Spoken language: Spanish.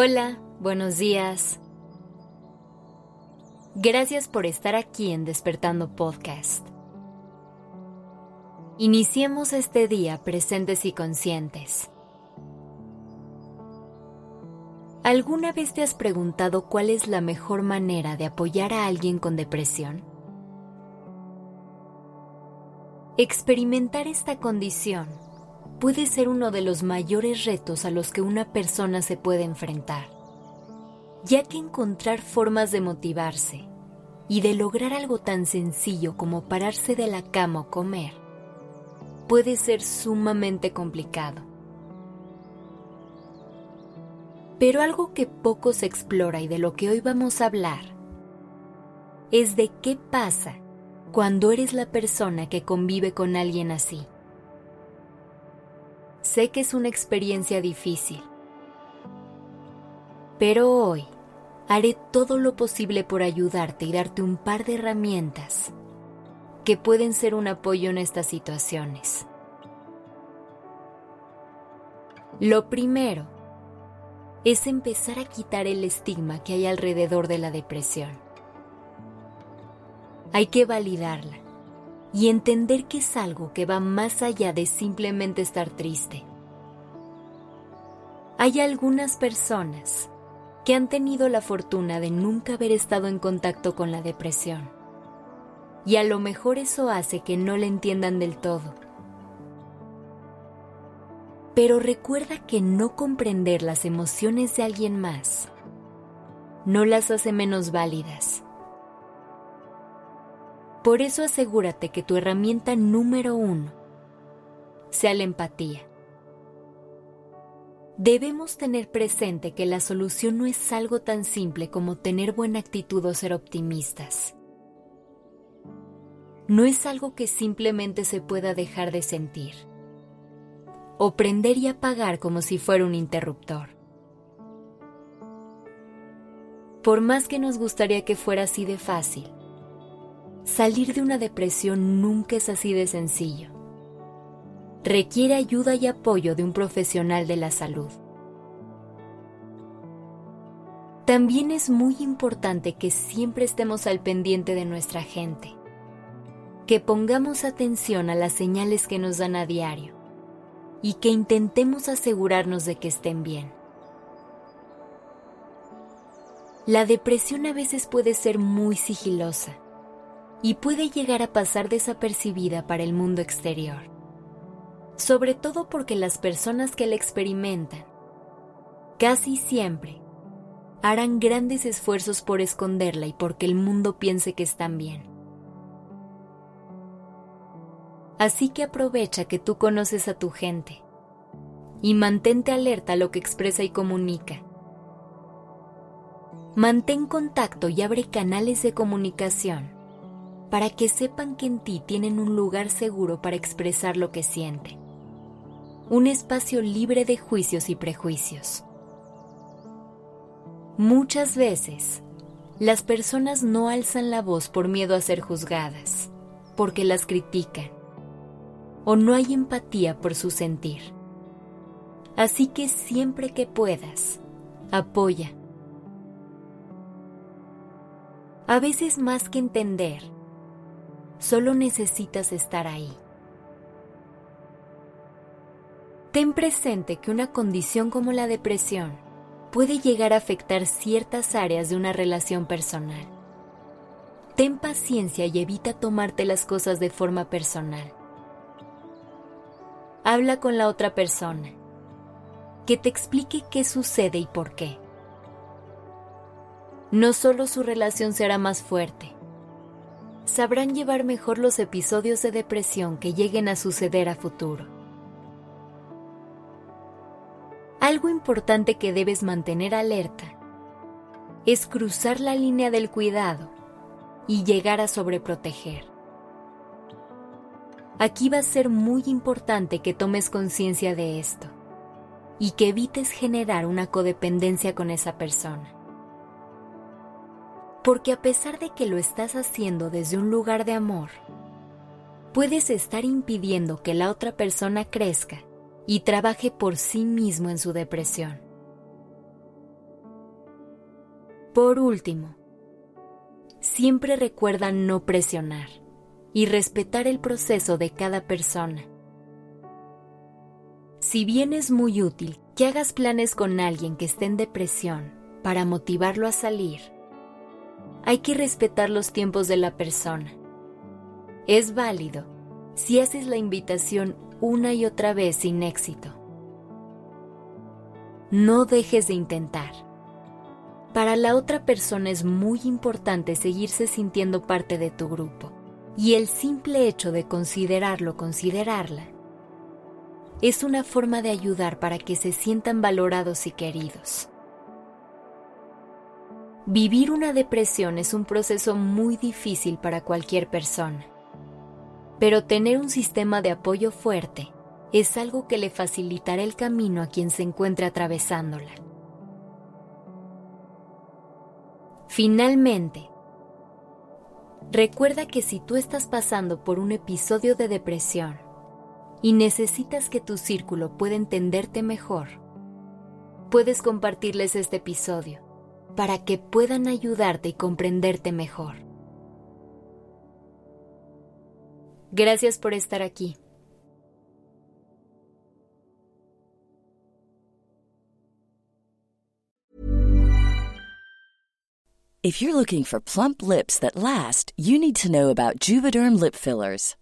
Hola, buenos días. Gracias por estar aquí en Despertando Podcast. Iniciemos este día presentes y conscientes. ¿Alguna vez te has preguntado cuál es la mejor manera de apoyar a alguien con depresión? Experimentar esta condición puede ser uno de los mayores retos a los que una persona se puede enfrentar, ya que encontrar formas de motivarse y de lograr algo tan sencillo como pararse de la cama o comer puede ser sumamente complicado. Pero algo que poco se explora y de lo que hoy vamos a hablar es de qué pasa cuando eres la persona que convive con alguien así. Sé que es una experiencia difícil, pero hoy haré todo lo posible por ayudarte y darte un par de herramientas que pueden ser un apoyo en estas situaciones. Lo primero es empezar a quitar el estigma que hay alrededor de la depresión. Hay que validarla y entender que es algo que va más allá de simplemente estar triste. Hay algunas personas que han tenido la fortuna de nunca haber estado en contacto con la depresión. Y a lo mejor eso hace que no la entiendan del todo. Pero recuerda que no comprender las emociones de alguien más no las hace menos válidas por eso asegúrate que tu herramienta número uno sea la empatía. Debemos tener presente que la solución no es algo tan simple como tener buena actitud o ser optimistas. No es algo que simplemente se pueda dejar de sentir o prender y apagar como si fuera un interruptor. Por más que nos gustaría que fuera así de fácil, Salir de una depresión nunca es así de sencillo. Requiere ayuda y apoyo de un profesional de la salud. También es muy importante que siempre estemos al pendiente de nuestra gente, que pongamos atención a las señales que nos dan a diario y que intentemos asegurarnos de que estén bien. La depresión a veces puede ser muy sigilosa y puede llegar a pasar desapercibida para el mundo exterior, sobre todo porque las personas que la experimentan casi siempre harán grandes esfuerzos por esconderla y porque el mundo piense que están bien. Así que aprovecha que tú conoces a tu gente y mantente alerta a lo que expresa y comunica. Mantén contacto y abre canales de comunicación para que sepan que en ti tienen un lugar seguro para expresar lo que sienten. Un espacio libre de juicios y prejuicios. Muchas veces, las personas no alzan la voz por miedo a ser juzgadas, porque las critican, o no hay empatía por su sentir. Así que siempre que puedas, apoya. A veces más que entender, Solo necesitas estar ahí. Ten presente que una condición como la depresión puede llegar a afectar ciertas áreas de una relación personal. Ten paciencia y evita tomarte las cosas de forma personal. Habla con la otra persona, que te explique qué sucede y por qué. No solo su relación será más fuerte, sabrán llevar mejor los episodios de depresión que lleguen a suceder a futuro. Algo importante que debes mantener alerta es cruzar la línea del cuidado y llegar a sobreproteger. Aquí va a ser muy importante que tomes conciencia de esto y que evites generar una codependencia con esa persona. Porque a pesar de que lo estás haciendo desde un lugar de amor, puedes estar impidiendo que la otra persona crezca y trabaje por sí mismo en su depresión. Por último, siempre recuerda no presionar y respetar el proceso de cada persona. Si bien es muy útil que hagas planes con alguien que esté en depresión para motivarlo a salir, hay que respetar los tiempos de la persona. Es válido si haces la invitación una y otra vez sin éxito. No dejes de intentar. Para la otra persona es muy importante seguirse sintiendo parte de tu grupo y el simple hecho de considerarlo, considerarla, es una forma de ayudar para que se sientan valorados y queridos. Vivir una depresión es un proceso muy difícil para cualquier persona, pero tener un sistema de apoyo fuerte es algo que le facilitará el camino a quien se encuentre atravesándola. Finalmente, Recuerda que si tú estás pasando por un episodio de depresión y necesitas que tu círculo pueda entenderte mejor, puedes compartirles este episodio para que puedan ayudarte y comprenderte mejor. Gracias por estar aquí. If you're looking for plump lips that last, you need to know about Juvederm lip fillers.